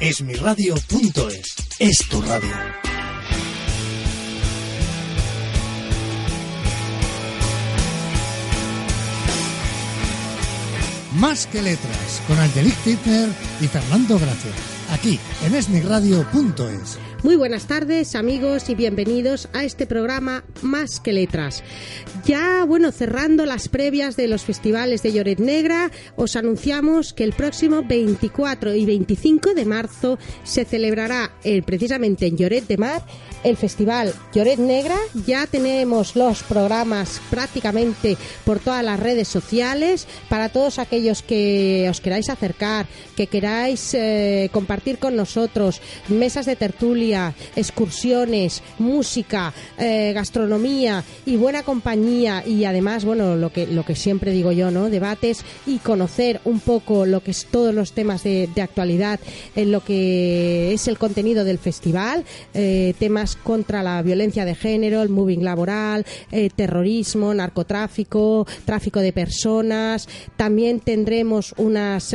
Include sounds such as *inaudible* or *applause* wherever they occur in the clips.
Esmiradio.es es tu radio. Más que letras, con Angelique Titner y Fernando Gracia. Aquí, en. Muy buenas tardes amigos y bienvenidos a este programa Más que Letras. Ya, bueno, cerrando las previas de los festivales de Lloret Negra, os anunciamos que el próximo 24 y 25 de marzo se celebrará eh, precisamente en Lloret de Mar el festival Lloret Negra. Ya tenemos los programas prácticamente por todas las redes sociales para todos aquellos que os queráis acercar, que queráis eh, compartir con nosotros mesas de tertulia excursiones, música, eh, gastronomía y buena compañía y además, bueno, lo que, lo que siempre digo yo, ¿no? Debates y conocer un poco lo que es todos los temas de, actualidad en lo que es el contenido del festival, eh, temas contra la violencia de género, el moving laboral, eh, terrorismo, narcotráfico, tráfico de personas. También tendremos unas,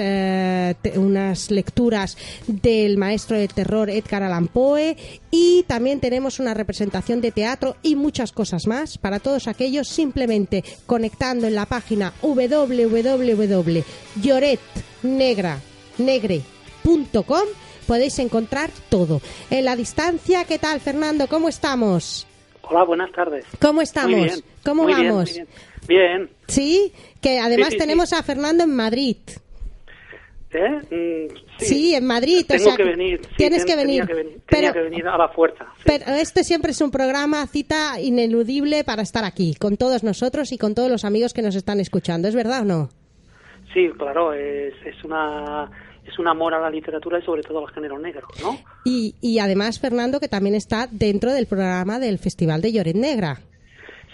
unas lecturas del maestro de terror Edgar Allan Poe y también tenemos una representación de teatro y muchas cosas más para todos aquellos simplemente conectando en la página www.lloretnegre.com podéis encontrar todo. En la distancia, ¿qué tal Fernando? ¿Cómo estamos? Hola, buenas tardes. ¿Cómo estamos? ¿Cómo vamos? Bien, bien. Sí, que además tenemos a Fernando en Madrid. ¿Eh? Mm, sí. en Madrid. Tengo que venir. tienes que venir. Tenía que venir, a la fuerza. Pero este siempre es un programa, cita ineludible para estar aquí, con todos nosotros y con todos los amigos que nos están escuchando. ¿Es verdad o no? Sí, claro, es, es una es un amor a la literatura y sobre todo al género negro, ¿no? Y, y además, Fernando, que también está dentro del programa del Festival de Lloret Negra.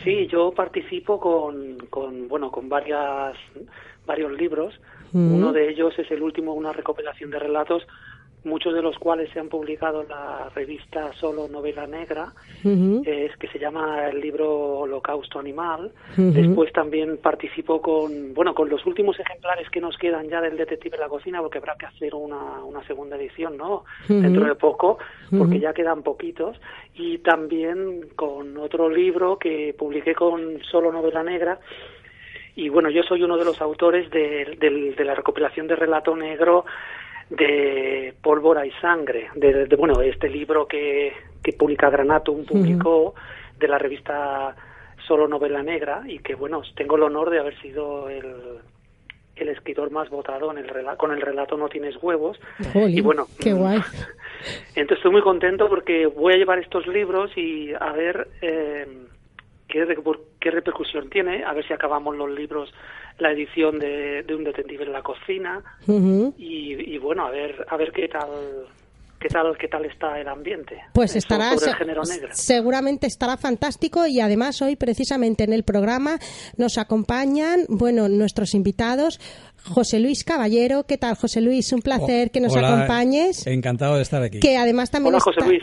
Sí, yo participo con, con bueno, con varias, varios libros uno de ellos es el último, una recopilación de relatos, muchos de los cuales se han publicado en la revista Solo Novela Negra, es que se llama el libro Holocausto Animal. Después también participo con, bueno, con los últimos ejemplares que nos quedan ya del Detective en la Cocina, porque habrá que hacer una, una segunda edición, ¿no? Dentro de poco, porque ya quedan poquitos. Y también con otro libro que publiqué con Solo Novela Negra, y bueno, yo soy uno de los autores de, de, la recopilación de relato negro de Pólvora y Sangre, de, bueno, este libro que, que publica Granatum, publicó de la revista Solo Novela Negra y que bueno, tengo el honor de haber sido el, el escritor más votado en el con el relato No tienes huevos. y bueno, qué guay. *laughs* Entonces estoy muy contento porque voy a llevar estos libros y a ver eh, qué, qué repercusión tiene, a ver si acabamos los libros, la edición de, de un detective en la cocina. Y, y, bueno, a ver, a ver qué tal qué tal qué tal está el ambiente. Pues estará seguramente estará fantástico y además hoy precisamente en el programa nos acompañan, bueno, nuestros invitados José Luis Caballero. ¿Qué tal, José Luis? Un placer oh, que nos acompañes. Encantado de estar aquí. Que además también Hola, José Luis.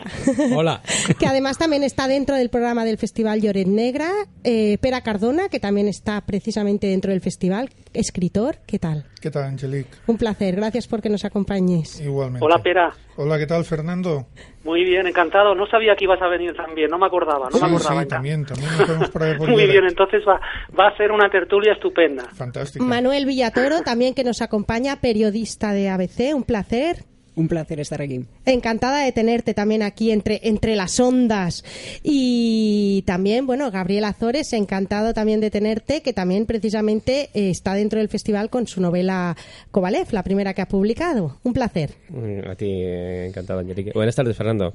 *laughs* Hola. Que además también está dentro del programa del Festival Lloret Negra. Eh, Pera Cardona, que también está precisamente dentro del festival. Escritor. ¿Qué tal? ¿Qué tal, Angelique? Un placer. Gracias por que nos acompañes. Igualmente. Hola, Pera. Hola, ¿qué tal, Fernando? Muy bien, encantado. No sabía que ibas a venir también, no me acordaba, no me acordaba. Sí, también, también nos por ahí *laughs* Muy bien, entonces va, va a ser una tertulia estupenda. Fantástico. Manuel Villatoro, también que nos acompaña, periodista de ABC, un placer. Un placer estar aquí. Encantada de tenerte también aquí entre, entre las ondas. Y también, bueno, Gabriel Azores, encantado también de tenerte, que también precisamente eh, está dentro del festival con su novela Kovalev, la primera que ha publicado. Un placer. A ti, encantado, Angelique. Buenas tardes, Fernando.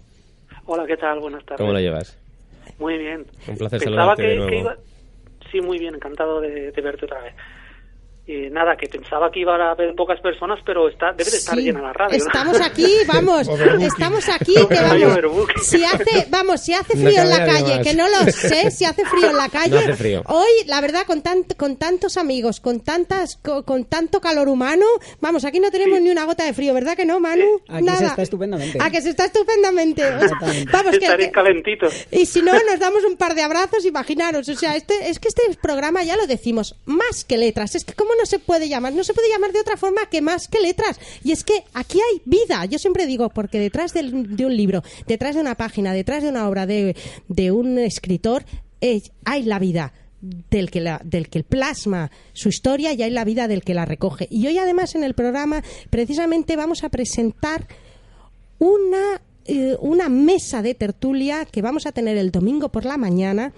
Hola, ¿qué tal? Buenas tardes. ¿Cómo lo llevas? Muy bien. Un placer saludarte que, de nuevo. iba... Sí, muy bien, encantado de verte otra vez. Y nada, que pensaba que iba a haber pocas personas, pero está, debe de estar llena la radio. Estamos aquí, *laughs* vamos, estamos aquí, que vamos. Si hace, vamos, si hace frío en la calle, que no lo sé, si hace frío en la *laughs* calle. Hoy, la verdad, con con tantos amigos, con tantas, con, tanto calor humano, vamos, aquí no tenemos ni una gota de frío, ¿verdad que no, Manu? Aquí se está estupendamente. A que se está estupendamente. *laughs* vamos, que, calentito. Y si no, nos damos un par de abrazos, imaginaros, o sea, este, es que este programa ya lo decimos, más que letras, es que como no se puede llamar? No se puede llamar de otra forma que más que letras. Y es que aquí hay vida. Yo siempre digo, porque detrás de un libro, detrás de una página, detrás de una obra de, de un escritor, eh, hay la vida del que, la, del que plasma su historia y hay la vida del que la recoge. Y hoy además en el programa precisamente vamos a presentar una, eh, una mesa de tertulia que vamos a tener el domingo por la mañana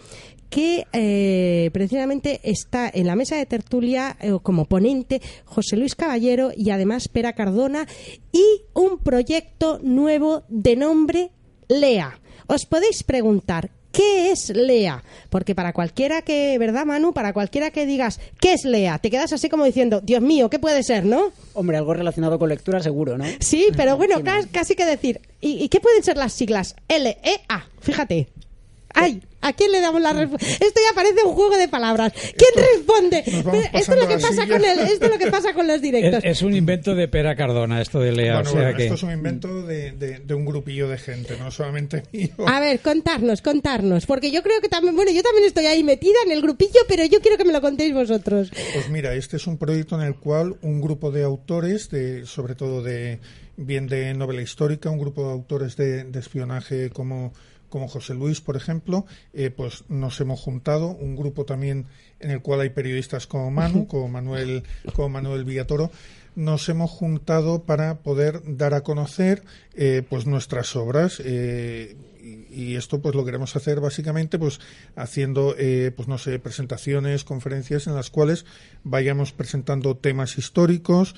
que eh, precisamente está en la mesa de tertulia eh, como ponente José Luis Caballero y además Pera Cardona y un proyecto nuevo de nombre Lea. Os podéis preguntar, ¿qué es Lea? Porque para cualquiera que, ¿verdad Manu? Para cualquiera que digas, ¿qué es Lea? Te quedas así como diciendo, Dios mío, ¿qué puede ser, no? Hombre, algo relacionado con lectura seguro, ¿no? Sí, pero *laughs* bueno, ca- casi que decir. ¿Y, y qué pueden ser las siglas? L-E-A, fíjate. ¡Ay! ¿A quién le damos la respuesta? Esto ya parece un juego de palabras. ¿Quién responde? Esto es lo que pasa con el, esto es lo que pasa con los Es, directos. es un invento de Pera Cardona, esto de Lea. Bueno, o sea bueno, que... esto es un invento de, de- de un grupillo de gente, no solamente *laughs* mío. A ver, contarnos, contarnos, porque yo creo que también, bueno, yo también estoy ahí metida en el grupillo, pero yo quiero que me lo contéis vosotros. Pues mira, este es un proyecto en el cual un grupo de autores, de, sobre todo de bien de novela histórica, un grupo de autores de, de espionaje como, como José Luis, por ejemplo, eh, pues nos hemos juntado, un grupo también en el cual hay periodistas como Manu, *laughs* como Manuel, como Manuel Villatoro, nos hemos juntado para poder dar a conocer eh, pues nuestras obras eh, y, y esto pues lo queremos hacer básicamente pues haciendo eh, pues no sé presentaciones conferencias en las cuales vayamos presentando temas históricos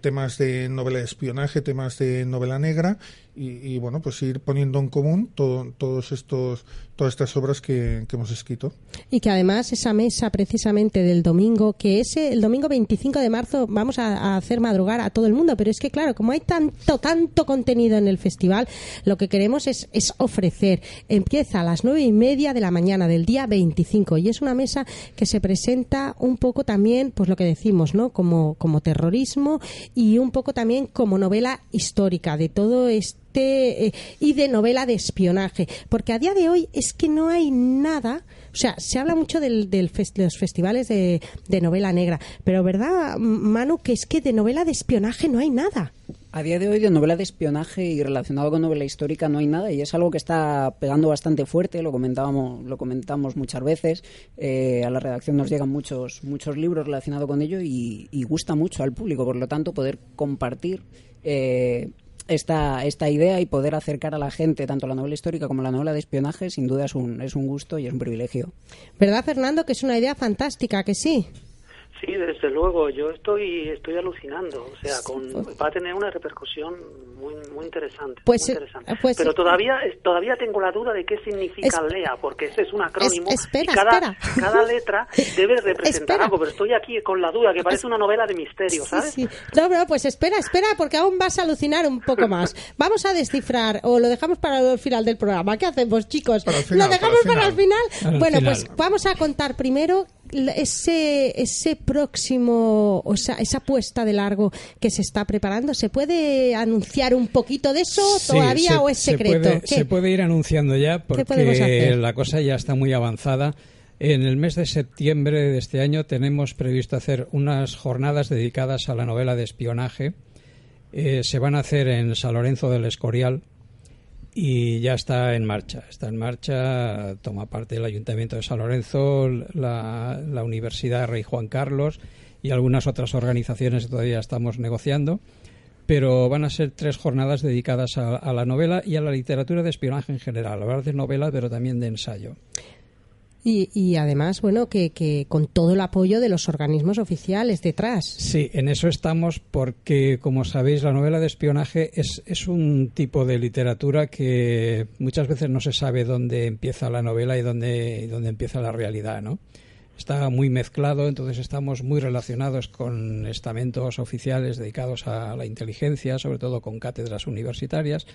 temas de novela de espionaje temas de novela negra y, y, bueno pues ir poniendo en común todo- todos estos todas estas obras que, hemos escrito Y que además esa mesa precisamente del domingo, que ese el domingo 25 de marzo vamos a, a hacer madrugar a todo el mundo, pero es que claro, como hay tanto, tanto contenido en el festival, lo que queremos es, es ofrecer. Empieza a las nueve y media de la mañana del día 25 y es una mesa que se presenta un poco también, pues lo que decimos, ¿no? Como, como terrorismo y un poco también como novela histórica de todo este eh, y de novela de espionaje, porque a día de hoy es que no hay nada, o sea, se habla mucho del, de los festivales de, de novela negra, pero ¿verdad, Manu, que es que de novela de espionaje no hay nada? A día de hoy de novela de espionaje y relacionado con novela histórica no hay nada y es algo que está pegando bastante fuerte, lo comentábamos, lo comentamos muchas veces, eh, a la redacción nos llegan muchos, muchos libros relacionados con ello y, y gusta mucho al público, por lo tanto poder compartir eh, esta, esta idea y poder acercar a la gente tanto la novela histórica como la novela de espionaje sin duda es un, es un gusto y es un privilegio. ¿Verdad, Fernando, que es una idea fantástica, que sí? Sí, desde luego, yo estoy estoy alucinando, o sea, con, va a tener una repercusión muy muy interesante, Pues, muy eh, interesante. pues, pero eh, todavía todavía tengo la duda de qué significa Es- LEA, porque ese es un acrónimo Es- espera, y cada espera. cada letra *laughs* debe representar Espera. algo, pero estoy aquí con la duda que parece una novela de misterio, ¿sabes? sí. No, no, pues espera, espera, porque aún vas a alucinar un poco más. Vamos a descifrar, o lo dejamos para el final del programa. ¿Qué hacemos, chicos? Final, ¿Lo dejamos para para el final? Para el bueno, final. pues vamos a contar primero ese, ese próximo, o sea, esa puesta de largo que se está preparando. ¿Se puede anunciar un poquito de eso Sí, todavía se- o es se secreto? Se puede ir anunciando ya porque la cosa ya está muy avanzada. En el mes de septiembre de este año tenemos previsto hacer unas jornadas dedicadas a la novela de espionaje. Eh, se van a hacer en San Lorenzo del Escorial y ya está en marcha. Está en marcha, toma parte el Ayuntamiento de San Lorenzo, la, la Universidad Rey Juan Carlos y algunas otras organizaciones que todavía estamos negociando. Pero van a ser tres jornadas dedicadas a, a la novela y a la literatura de espionaje en general. Hablar de novela, pero también de ensayo. Y, y además, bueno, que, que con todo el apoyo de los organismos oficiales detrás. Sí, en eso estamos porque, como sabéis, la novela de espionaje es, es un tipo de literatura que muchas veces no se sabe dónde empieza la novela y dónde, y dónde empieza la realidad, ¿no? Está muy mezclado, entonces estamos muy relacionados con estamentos oficiales dedicados a la inteligencia, sobre todo con cátedras universitarias,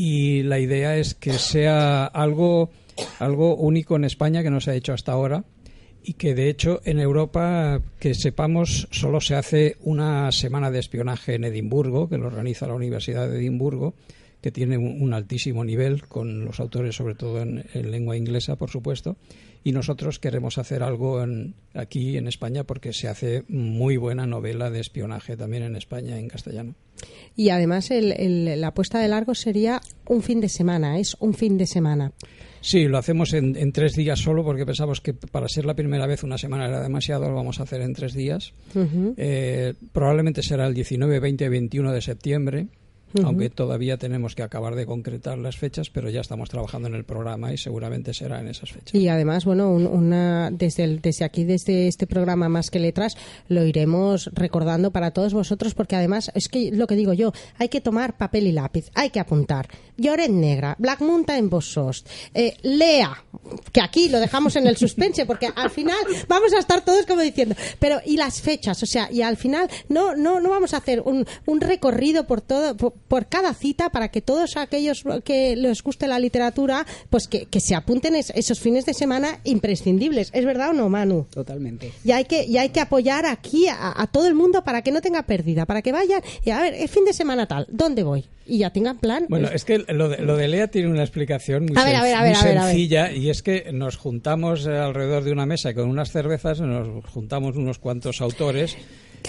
y la idea es que sea algo, algo único en España que no se ha hecho hasta ahora y que de hecho en Europa, que sepamos, solo se hace una semana de espionaje en Edimburgo, que lo organiza la Universidad de Edimburgo, que tiene un, altísimo nivel, con los autores sobre todo en, lengua inglesa, por supuesto, y nosotros queremos hacer algo aquí en España porque se hace muy buena novela de espionaje también en España en castellano. Y además la puesta de largo sería un fin de semana, es un fin de semana. Sí, lo hacemos en, tres días solo porque pensamos que para ser la primera vez una semana era demasiado, lo vamos a hacer en tres días. Eh, probablemente será el 19, 20 y 21 de septiembre aunque todavía tenemos que acabar de concretar las fechas, pero ya estamos trabajando en el programa y seguramente será en esas fechas. Y además, bueno, una, desde, desde aquí, desde este programa Más que Letras, lo iremos recordando para todos vosotros, porque además, es que lo que digo yo, hay que tomar papel y lápiz, hay que apuntar. Lloret Negra, Black Mountain Bossost, eh, Lea, que aquí lo dejamos en el suspense, porque al final vamos a estar todos como diciendo, pero y las fechas, o sea, y al final no, no, no vamos a hacer un, un recorrido por todo, por cada cita para que todos aquellos que les guste la literatura, pues que, se apunten esos fines de semana imprescindibles. ¿Es verdad o no, Manu? Totalmente. Y hay que, y hay que apoyar aquí a, todo el mundo para que no tenga pérdida, para que vayan y a ver, el fin de semana tal, ¿dónde voy? Y ya tengan plan. Bueno, es que lo de, lo de Lea tiene una explicación muy, sencilla y es que nos juntamos alrededor de una mesa con unas cervezas, nos juntamos unos cuantos autores.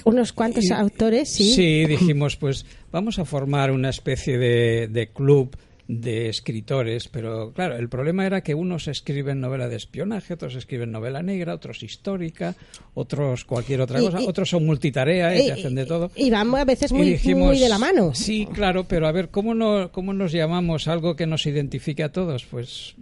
Unos cuantos autores, sí. Sí, dijimos, pues vamos a formar una especie de, club de escritores, pero claro, el problema era que unos escriben novela de espionaje, otros escriben novela negra, otros histórica, otros cualquier otra cosa, otros son multitarea y, hacen de todo. Y vamos a veces muy, muy de la mano. Sí, claro, pero a ver, ¿cómo, no, ¿cómo nos llamamos algo que nos identifique a todos? Pues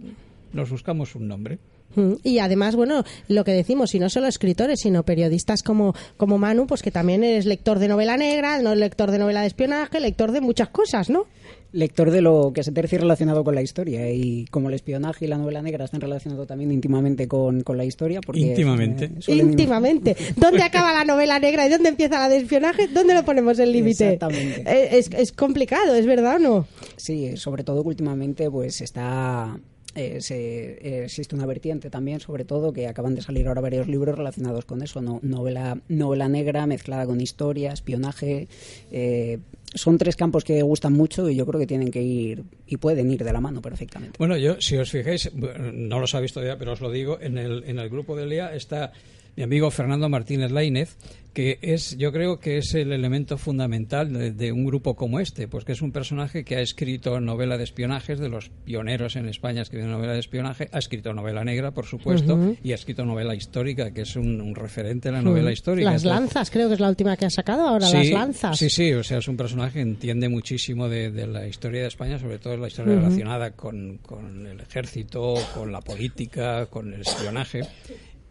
nos buscamos un nombre. Mm, y además, bueno, lo que decimos, y no solo escritores, sino periodistas como, como Manu, pues que también eres lector de novela negra, no lector de novela de espionaje, lector de muchas cosas, ¿no? Lector de lo que se tercia relacionado con la historia y como el espionaje y la novela negra están relacionados también íntimamente con, la historia. Porque, íntimamente. íntimamente. ¿Dónde acaba la novela negra y dónde empieza la de espionaje? ¿Dónde lo ponemos el límite? Exactamente. Eh, es, es complicado, ¿es verdad o no? Sí, sobre todo que últimamente pues está eh, se, existe una vertiente también, sobre todo, que acaban de salir ahora varios libros relacionados con eso, no, novela, novela negra mezclada con historia, espionaje. Eh, son tres campos que gustan mucho y yo creo que tienen que ir y pueden ir de la mano perfectamente. Bueno, yo, si os fijáis, no los visto todavía, pero os lo digo, en el, en el grupo de Lea está mi amigo Fernando Martínez Lainez, que es, yo creo que es el elemento fundamental de, un grupo como este, pues que es un personaje que ha escrito novela de espionajes, de los pioneros en España escribiendo novela de espionaje, ha escrito novela negra, por supuesto, y ha escrito novela histórica, que es un, referente en la novela histórica. Las lanzas, creo que es la última que ha sacado ahora, las lanzas. Sí, sí, o sea, es un personaje que entiende muchísimo de, la historia de España, sobre todo la historia relacionada con, con el ejército, con la política, con el espionaje.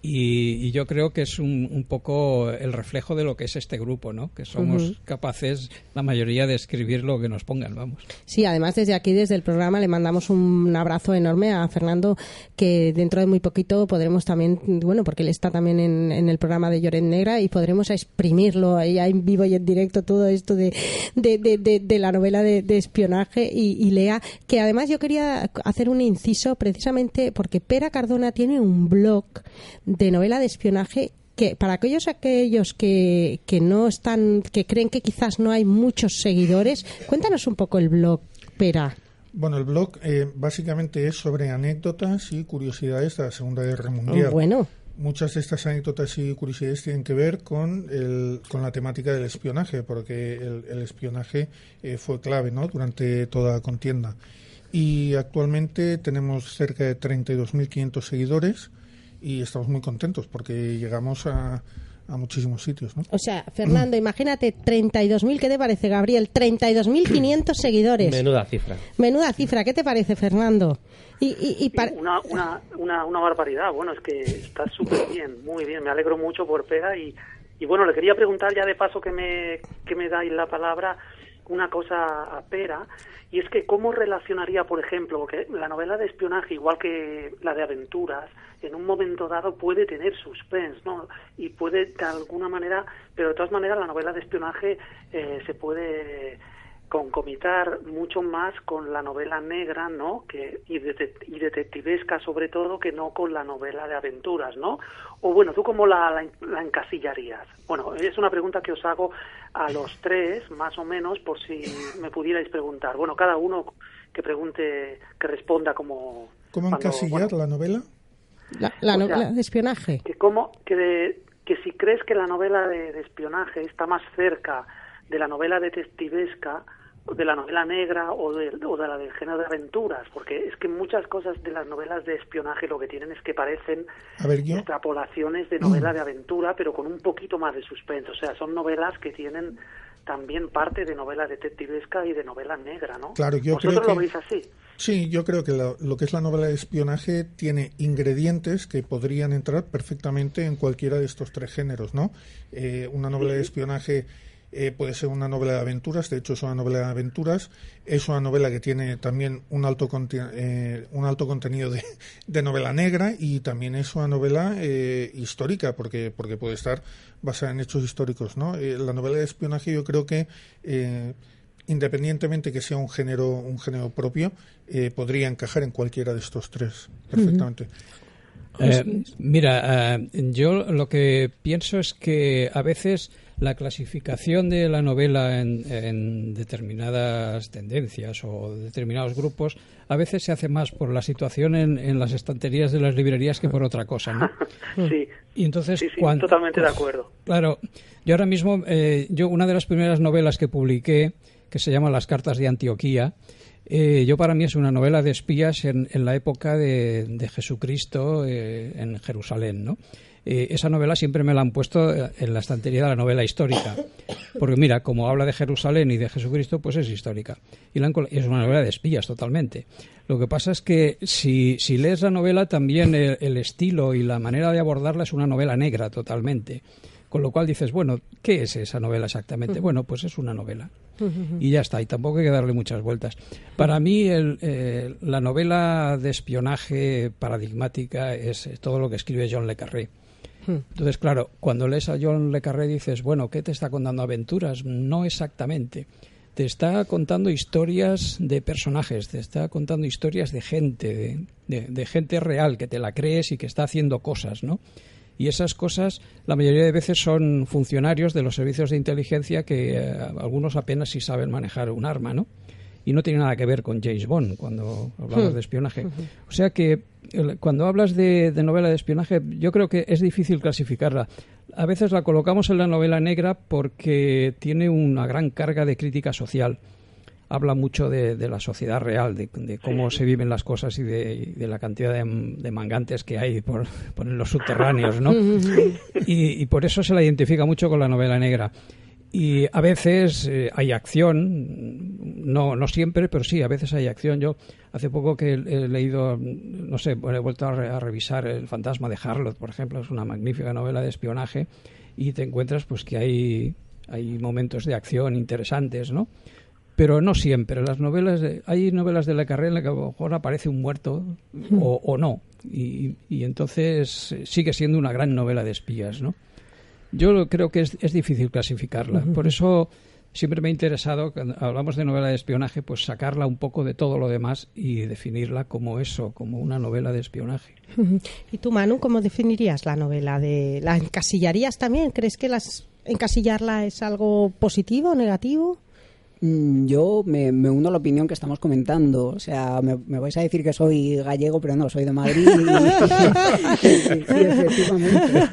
Y, yo creo que es un, un, poco el reflejo de lo que es este grupo, ¿no? Que somos capaces, la mayoría, de escribir lo que nos pongan, vamos. Sí, además desde aquí, desde el programa, le mandamos un abrazo enorme a Fernando, que dentro de muy poquito podremos también, bueno, porque él está también en, el programa de Lloret Negra y podremos exprimirlo ahí en vivo y en directo todo esto de, de, la novela de, espionaje y, y Lea, que además yo quería hacer un inciso precisamente porque Pera Cardona tiene un blog de novela de espionaje que para aquellos aquellos que, que no están que creen que quizás no hay muchos seguidores cuéntanos un poco el blog Pera bueno, el blog eh, básicamente es sobre anécdotas y curiosidades de la Segunda Guerra Mundial. bueno. Muchas de estas anécdotas y curiosidades tienen que ver con, el, con la temática del espionaje, porque el, espionaje eh, fue clave ¿no? durante toda la contienda. Y actualmente tenemos cerca de 32.500 seguidores y estamos muy contentos porque llegamos a, a muchísimos sitios. ¿no? O sea, Fernando, imagínate 32.000, ¿qué te parece, Gabriel? 32.500 *coughs* seguidores. Menuda cifra. Menuda cifra, ¿qué te parece, Fernando? Y, y, una, una, una, una, barbaridad, bueno, es que está súper bien, muy bien, me alegro mucho por Pega y, y bueno, le quería preguntar ya de paso que me, que me dais la palabra una cosa Pera y es que cómo relacionaría, por ejemplo, porque la novela de espionaje, igual que la de aventuras, en un momento dado puede tener suspense, ¿no? Y puede de alguna manera, pero de todas maneras la novela de espionaje eh, se puede concomitar mucho más con la novela negra, ¿no? Que, y, y detectivesca sobre todo que no con la novela de aventuras, ¿no? O bueno, ¿tú cómo la, la, encasillarías? Bueno, es una pregunta que os hago a los tres, más o menos, por si me pudierais preguntar. Bueno, cada uno que pregunte, que responda como... ¿Cómo encasillar la novela? La, novela de espionaje. Que, cómo, que, que si crees que la novela de espionaje está más cerca de la novela detectivesca de la novela negra o de, o de la del género de aventuras, porque es que muchas cosas de las novelas de espionaje lo que tienen es que parecen extrapolaciones de novela de aventura, pero con un poquito más de suspenso. O sea, son novelas que tienen también parte de novela detectivesca y de novela negra, ¿no? Claro, yo creo que... lo veis así? Sí, yo creo que lo, que es la novela de espionaje tiene ingredientes que podrían entrar perfectamente en cualquiera de estos tres géneros, ¿no? Eh, una novela de espionaje eh, puede ser una novela de aventuras, de hecho es una novela de aventuras, es una novela que tiene también un alto, eh, un alto contenido *laughs* de, novela negra y también es una novela eh, histórica porque, porque puede estar basada en hechos históricos. ¿no? la novela de espionaje yo creo que independientemente que sea un género, un género propio, podría encajar en cualquiera de estos tres perfectamente. Mira, yo lo que pienso es que a veces la clasificación de la novela en, determinadas tendencias o determinados grupos a veces se hace más por la situación en, las estanterías de las librerías que por otra cosa, ¿no? *laughs* Sí. Y entonces, sí, totalmente de acuerdo. Claro, yo ahora mismo, eh, yo una de las primeras novelas que publiqué, que se llama Las cartas de Antioquía, eh, yo para mí es una novela de espías en, la época de, Jesucristo eh, en Jerusalén, ¿no? Eh, esa novela siempre me la han puesto en la estantería de la novela histórica. Porque mira, como habla de Jerusalén y de Jesucristo, pues es histórica. Y es una novela de espías totalmente. Lo que pasa es que si, si lees la novela, también el, estilo y la manera de abordarla es una novela negra totalmente. Con lo cual dices, bueno, ¿qué es esa novela exactamente? Bueno, pues es una novela. Y ya está, y tampoco hay que darle muchas vueltas. Para mí, eh, la novela de espionaje paradigmática es todo lo que escribe John Le Carré. Entonces, claro, cuando lees a John Le Carré dices, bueno, ¿qué te está contando aventuras? No exactamente. Te está contando historias de personajes, te está contando historias de gente, de, gente real, que te la crees y que está haciendo cosas, ¿no? Y esas cosas, la mayoría de veces son funcionarios de los servicios de inteligencia que eh, algunos apenas si saben manejar un arma, ¿no? y no tiene nada que ver con James Bond cuando hablamos hmm. de espionaje. O sea que cuando hablas de, novela de espionaje, yo creo que es difícil clasificarla. A veces la colocamos en la novela negra porque tiene una gran carga de crítica social. Habla mucho de, la sociedad real, de, cómo se viven las cosas y de, la cantidad de, mangantes que hay por, los subterráneos, ¿no? *laughs* y por eso se la identifica mucho con la novela negra. Y a veces eh, hay acción, no, no siempre, pero sí, a veces hay acción. Yo hace poco que he, leído, no sé, he vuelto a, revisar El fantasma de Harlot, por ejemplo, es una magnífica novela de espionaje y te encuentras pues que hay, hay momentos de acción interesantes, ¿no? Pero no siempre. Las novelas, hay novelas de la carrera en las que a lo mejor aparece un muerto o, o no. Y, y entonces sigue siendo una gran novela de espías, ¿no? Yo creo que es, difícil clasificarla. Por eso siempre me ha interesado, cuando hablamos de novela de espionaje, pues sacarla un poco de todo lo demás y definirla como eso, como una novela de espionaje. ¿Y tú, Manu, cómo definirías la novela? De, ¿La encasillarías también? ¿Crees que las encasillarla es algo positivo o negativo? Mm, yo me, uno a la opinión que estamos comentando. O sea, me, vais a decir que soy gallego, pero no, soy de Madrid. *laughs* efectivamente.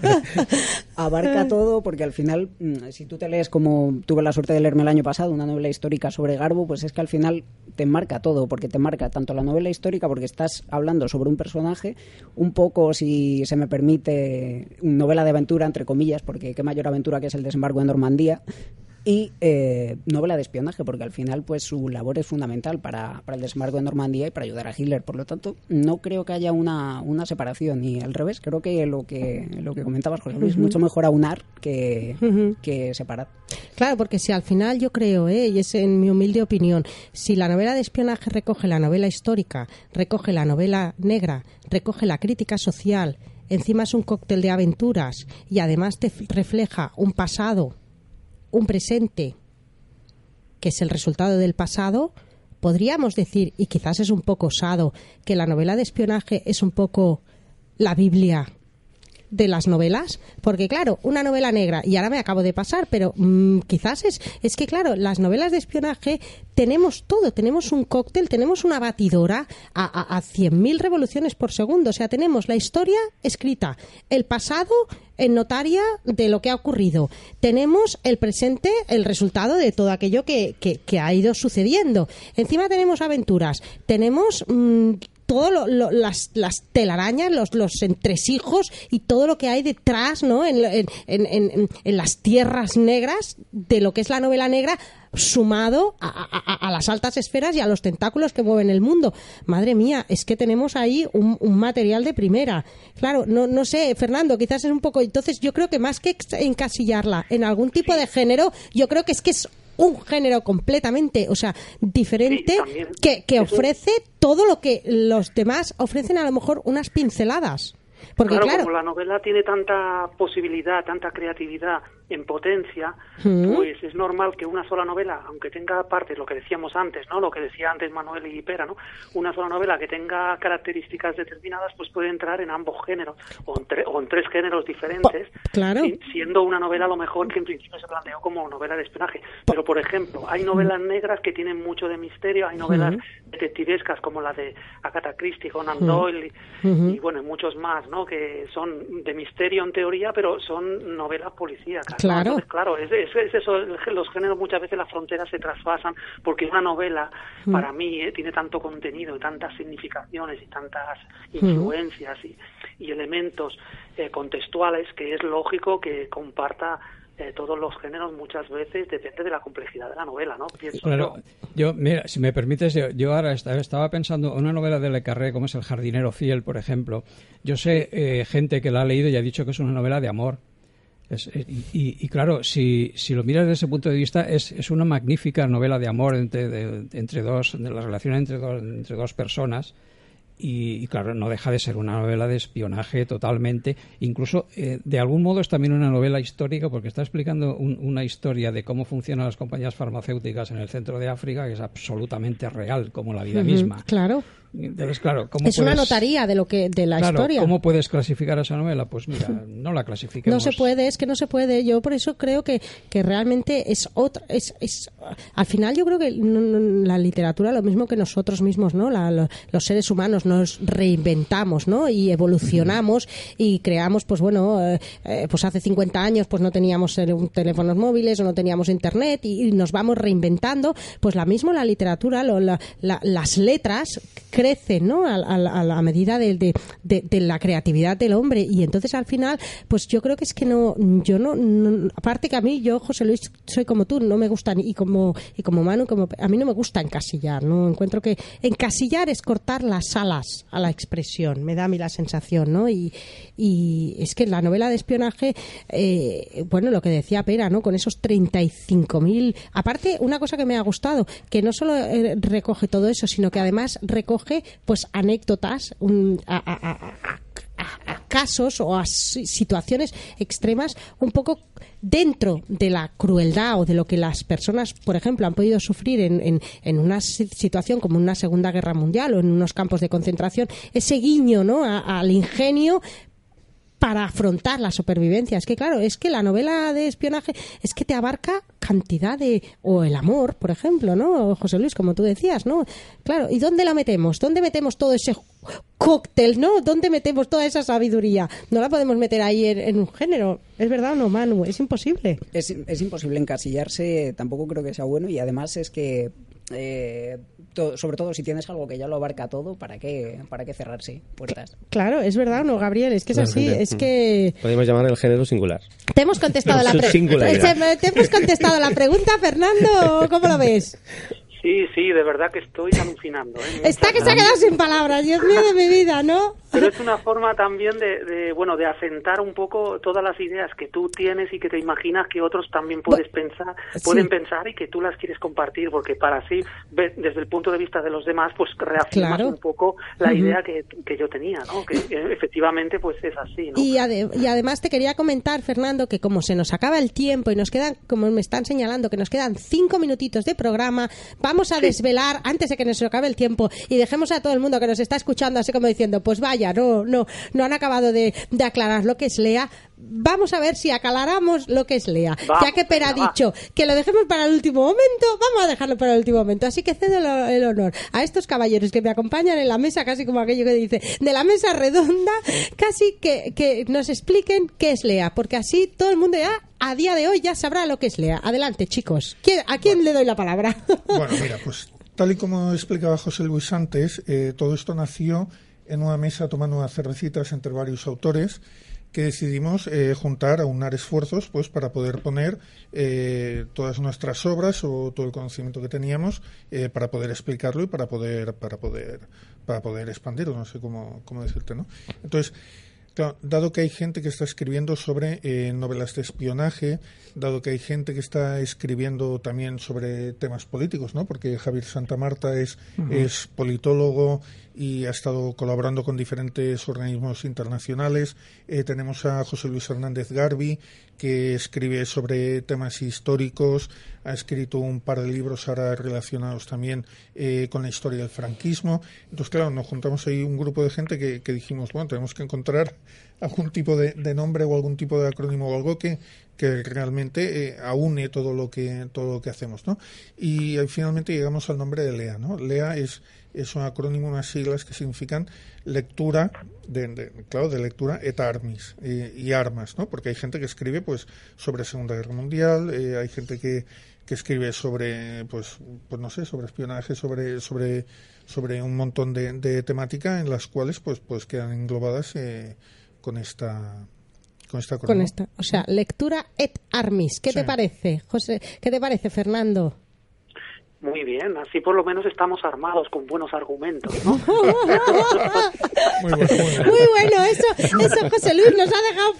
Abarca todo porque al final, mm, si tú te lees como tuve la suerte de leerme el año pasado, una novela histórica sobre Garbo, pues es que al final te marca todo, porque te marca tanto la novela histórica, porque estás hablando sobre un personaje, un poco, si se me permite, novela de aventura, entre comillas, porque qué mayor aventura que es el desembarco de Normandía, y eh, novela de espionaje, porque al final pues su labor es fundamental para, para, el desembarco de Normandía y para ayudar a Hitler. Por lo tanto, no creo que haya una, una separación y al revés, creo que lo que, lo que comentabas, José Luis, mucho mejor aunar que, que separar. Claro, porque si al final yo creo, ¿eh? y es en mi humilde opinión, si la novela de espionaje recoge la novela histórica, recoge la novela negra, recoge la crítica social, encima es un cóctel de aventuras y además te refleja un pasado un presente que es el resultado del pasado, podríamos decir, y quizás es un poco osado, que la novela de espionaje es un poco la Biblia de las novelas, porque claro, una novela negra, y ahora me acabo de pasar, pero mm, quizás es, es que claro, las novelas de espionaje tenemos todo, tenemos un cóctel, tenemos una batidora a, a, 100.000 revoluciones por segundo, o sea, tenemos la historia escrita, el pasado en notaria de lo que ha ocurrido. Tenemos el presente, el resultado de todo aquello que, que, ha ido sucediendo. Encima tenemos aventuras, tenemos mm, todo las, las, telarañas, los, los entresijos y todo lo que hay detrás, ¿no? En, en, en, en, las tierras negras de lo que es la novela negra sumado a, las altas esferas y a los tentáculos que mueven el mundo. Madre mía, es que tenemos ahí un, un material de primera. Claro, no, no sé, Fernando, quizás es un poco. Entonces, yo creo que más que encasillarla en algún tipo de género, yo creo que es que es un género completamente, o sea, diferente que, que ofrece todo lo que los demás ofrecen a lo mejor unas pinceladas. Porque claro, como la novela tiene tanta posibilidad, tanta creatividad en potencia, pues es normal que una sola novela, aunque tenga parte, lo que decíamos antes, ¿no? Lo que decía antes Manuel y Pera, ¿no? Una sola novela que tenga características determinadas, pues puede entrar en ambos géneros, o en, o en tres géneros diferentes, claro. siendo una novela a lo mejor que en principio se planteó como novela de espionaje. Pero, por ejemplo, hay novelas negras que tienen mucho de misterio, hay novelas detectivescas como la de Agatha Christie, Conan Doyle, y, y, bueno, muchos más, ¿no? Que son de misterio en teoría, pero son novelas policíacas. Claro. claro, es, eso, los géneros muchas veces las fronteras se traspasan porque una novela, mm. para mí, eh, tiene tanto contenido y tantas significaciones y tantas mm. influencias y, elementos eh, contextuales que es lógico que comparta eh, todos los géneros muchas veces depende de la complejidad de la novela, ¿no? claro, yo. mira, si me permites, yo, ahora estaba pensando en una novela de Le Carré, como es El jardinero fiel, por ejemplo. Yo sé gente que la ha leído y ha dicho que es una novela de amor. Eh, y, claro, si, si, lo miras desde ese punto de vista, es, es una magnífica novela de amor entre, entre dos, de la relación entre dos, entre dos personas. Y, claro, no deja de ser una novela de espionaje totalmente. Incluso, eh, de algún modo, es también una novela histórica porque está explicando una historia de cómo funcionan las compañías farmacéuticas en el centro de África, que es absolutamente real, como la vida misma. Claro claro, es una notaría de lo que de la historia. ¿Cómo puedes clasificar esa novela? Pues mira, no la clasifiquemos. No se puede, es que no se puede. Yo por eso creo que, que realmente es otra. Es, es, al final, yo creo que la literatura, lo mismo que nosotros mismos, ¿no? los seres humanos nos reinventamos, ¿no? Y evolucionamos y creamos, pues bueno, eh, eh, pues hace 50 años, pues no teníamos teléfonos móviles o no teníamos internet y, nos vamos reinventando. Pues la misma la literatura, las letras crece ¿no? a, la medida de, la creatividad del hombre. Y entonces al final pues yo creo que es que no yo no, aparte que a mí yo José Luis soy como tú no me gustan y como y como Manu como a mí no me gusta encasillar no encuentro que encasillar es cortar las alas a la expresión me da a mí la sensación no y, y es que la novela de espionaje eh, bueno lo que decía Pera no con esos 35.000 aparte una cosa que me ha gustado que no solo eh, recoge todo eso sino que además recoge pues anécdotas a, casos o a situaciones extremas un poco dentro de la crueldad o de lo que las personas, por ejemplo, han podido sufrir en, en, una situación como una Segunda Guerra Mundial o en unos campos de concentración, ese guiño ¿no? al ingenio para afrontar la supervivencia. Es que, claro, es que la novela de espionaje es que te abarca cantidad de... o el amor, por ejemplo, ¿no? José Luis, como tú decías, ¿no? Claro, ¿y dónde la metemos? ¿Dónde metemos todo ese cóctel, ¿no? ¿Dónde metemos toda esa sabiduría? No la podemos meter ahí en, un género. ¿Es verdad o no, Manu? Es imposible. Es, es imposible encasillarse, tampoco creo que sea bueno y además es que eh, sobre todo si tienes algo que ya lo abarca todo, ¿para qué, para qué cerrarse puertas? Claro, es verdad, ¿no, Gabriel? Es que es así, es que... Podemos llamar el género singular. Te hemos contestado, la, *laughs* *laughs* te hemos contestado la pregunta, Fernando, ¿cómo lo ves? Sí, sí, de verdad que estoy alucinando. ¿eh? Está que se ha quedado sin palabras, Dios mío de mi vida, ¿no? Pero es una forma también de, bueno, de asentar un poco todas las ideas que tú tienes y que te imaginas que otros también puedes pensar, pueden pensar y que tú las quieres compartir, porque para así, ver desde el punto de vista de los demás, pues reafirmas un poco la idea que, que, yo tenía, ¿no? Que efectivamente, pues es así, ¿no? Y, y además te quería comentar, Fernando, que como se nos acaba el tiempo y nos quedan, como me están señalando, que nos quedan cinco minutitos de programa, vamos a desvelar antes de que nos acabe el tiempo y dejemos a todo el mundo que nos está escuchando así como diciendo, pues vaya, no, no, no han acabado de, aclarar lo que es Lea. Vamos a ver si aclaramos lo que es Lea. ya que Per ha dicho que lo dejemos para el último momento, vamos a dejarlo para el último momento. Así que cedo el, honor a estos caballeros que me acompañan en la mesa, casi como aquello que dice, de la mesa redonda, casi que, que nos expliquen qué es Lea, porque así todo el mundo ya a día de hoy ya sabrá lo que es Lea. Adelante, chicos. ¿A quién le doy la palabra? *laughs* Bueno, mira, pues tal y como explicaba José Luis antes, eh, todo esto nació en una mesa tomando unas cervecitas entre varios autores que decidimos eh, juntar, aunar esfuerzos pues para poder poner eh, todas nuestras obras o todo el conocimiento que teníamos eh, para poder explicarlo y para poder para poder para poder expandirlo. No sé cómo, cómo decirte no entonces dado que hay gente que está escribiendo sobre eh, novelas de espionaje, dado que hay gente que está escribiendo también sobre temas políticos, ¿no? Porque Javier Santa Marta es, es politólogo y ha estado colaborando con diferentes organismos internacionales. Eh, tenemos a José Luis Hernández Garbi, que escribe sobre temas históricos, ha escrito un par de libros ahora relacionados también eh, con la historia del franquismo. Entonces, claro, nos juntamos ahí un grupo de gente que, dijimos, bueno, tenemos que encontrar algún tipo de, nombre o algún tipo de acrónimo o algo que, que realmente eh, aúne todo lo que todo lo que hacemos, ¿no? Y finalmente llegamos al nombre de LEA, ¿no? LEA es es un acrónimo, unas siglas que significan lectura, de, claro, de lectura et armis y armas, ¿no? Porque hay gente que escribe, pues, sobre Segunda Guerra Mundial, eh, hay gente que, que escribe sobre, pues, pues no sé, sobre espionaje, sobre, sobre, sobre un montón de, de temática en las cuales, pues, pues quedan englobadas eh, con esta con esta, con esta, o sea, lectura et armis. ¿Qué te parece, José? ¿Qué te parece, Fernando? Muy bien, así por lo menos estamos armados con buenos argumentos, ¿no? muy, bueno, eso, eso José Luis nos ha dejado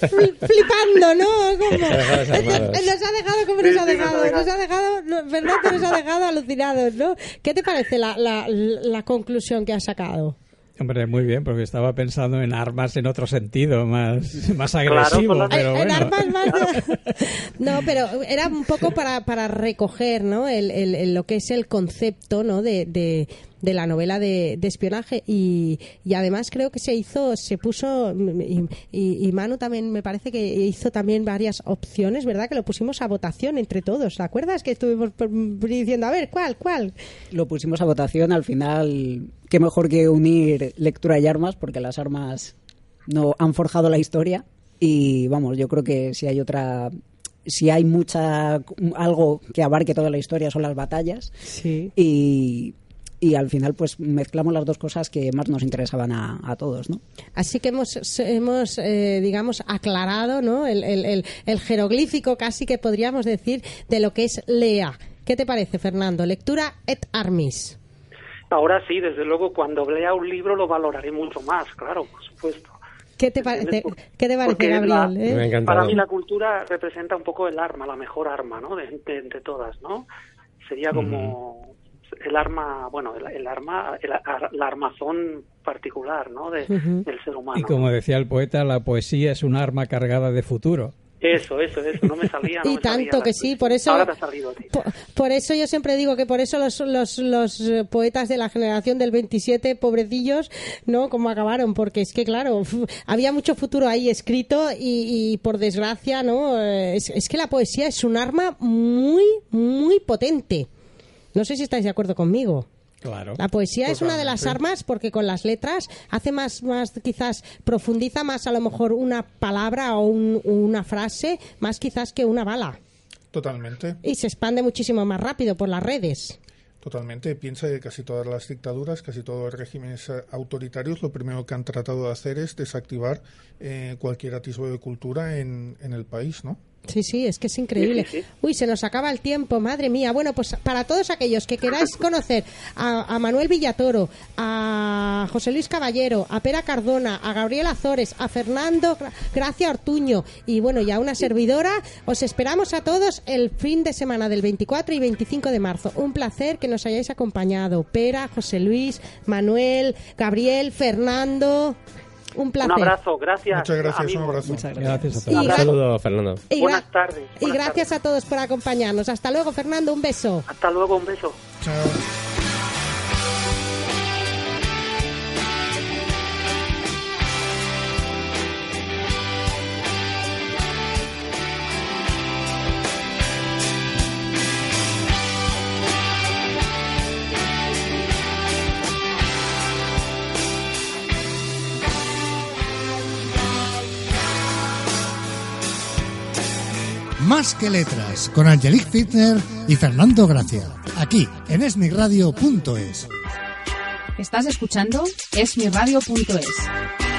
flipando, ¿no? Nos ha dejado como nos ha dejado, nos ha dejado, ¿verdad que nos ha dejado alucinados, ¿no? ¿Qué te parece la, la, la conclusión que ha sacado? Hombre, muy bien, porque estaba pensando en armas en otro sentido, más, *laughs* más agresivo, pero bueno. *laughs* *laughs* no, pero era un poco para, para recoger, ¿no? El, el, lo que es el concepto, ¿no? de, de la novela de, espionaje y, y, además creo que se hizo, se puso y, y, Manu también me parece que hizo también varias opciones, ¿verdad? Que lo pusimos a votación entre todos, ¿te acuerdas? Que estuvimos diciendo, a ver, ¿cuál, cuál? Lo pusimos a votación, al final, qué mejor que unir lectura y armas, porque las armas no han forjado la historia y vamos, yo creo que si hay otra si hay mucha algo que abarque toda la historia son las batallas sí. y y al final pues mezclamos las dos cosas que más nos interesaban a, todos, ¿no? Así que hemos, hemos eh, digamos, aclarado, ¿no? El, el, el, jeroglífico casi que podríamos decir de lo que es Lea. ¿Qué te parece, Fernando? Lectura et armis. Ahora sí, desde luego, cuando lea un libro lo valoraré mucho más, claro, por supuesto. ¿Qué te, parece, ¿qué te parece, Gabriel? Eh? Para mí la cultura representa un poco el arma, la mejor arma, ¿no? De, de, todas, ¿no? Sería como el arma, bueno, el, arma, la armazón particular, ¿no? De, del ser humano. Y como decía el poeta, la poesía es un arma cargada de futuro. Eso, eso, eso, no me salía. *laughs* y tanto que sí, por eso. Ahora te ha salido, por, eso yo siempre digo que por eso los, los, los, eh, poetas de la generación del 27, pobrecillos, ¿no? Como acabaron, porque es que, claro, había mucho futuro ahí escrito y, y por desgracia, ¿no? Eh, es, es que la poesía es un arma muy, muy potente. No sé si estáis de acuerdo conmigo. Claro. La poesía es una de las armas porque con las letras hace más, más quizás profundiza más a lo mejor una palabra o una frase, más quizás que una bala. Totalmente. Y se expande muchísimo más rápido por las redes. Totalmente. Piensa que casi todas las dictaduras, casi todos los regímenes autoritarios, lo primero que han tratado de hacer es desactivar eh, cualquier atisbo de cultura en, en el país, ¿no? Sí, sí, es que es increíble. Uy, se nos acaba el tiempo, madre mía. Bueno, pues para todos aquellos que queráis conocer a, Manuel Villatoro, a José Luis Caballero, a Pera Cardona, a Gabriel Azores, a Fernando Gracia Ortuño y bueno, ya una servidora, os esperamos a todos el fin de semana del 24 y 25 de marzo. Un placer que nos hayáis acompañado. Pera, José Luis, Manuel, Gabriel, Fernando. Un placer. Un abrazo, gracias. Muchas gracias, un abrazo. Muchas gracias. a todos. Un saludo, Fernando. Buenas tardes. y gracias a todos por acompañarnos. Hasta luego, Fernando, un beso. Hasta luego, un beso. Chao. Más que letras, con Angelique Fitner y Fernando Gracia. Aquí, en esmiradio.es. Estás escuchando esmiradio.es.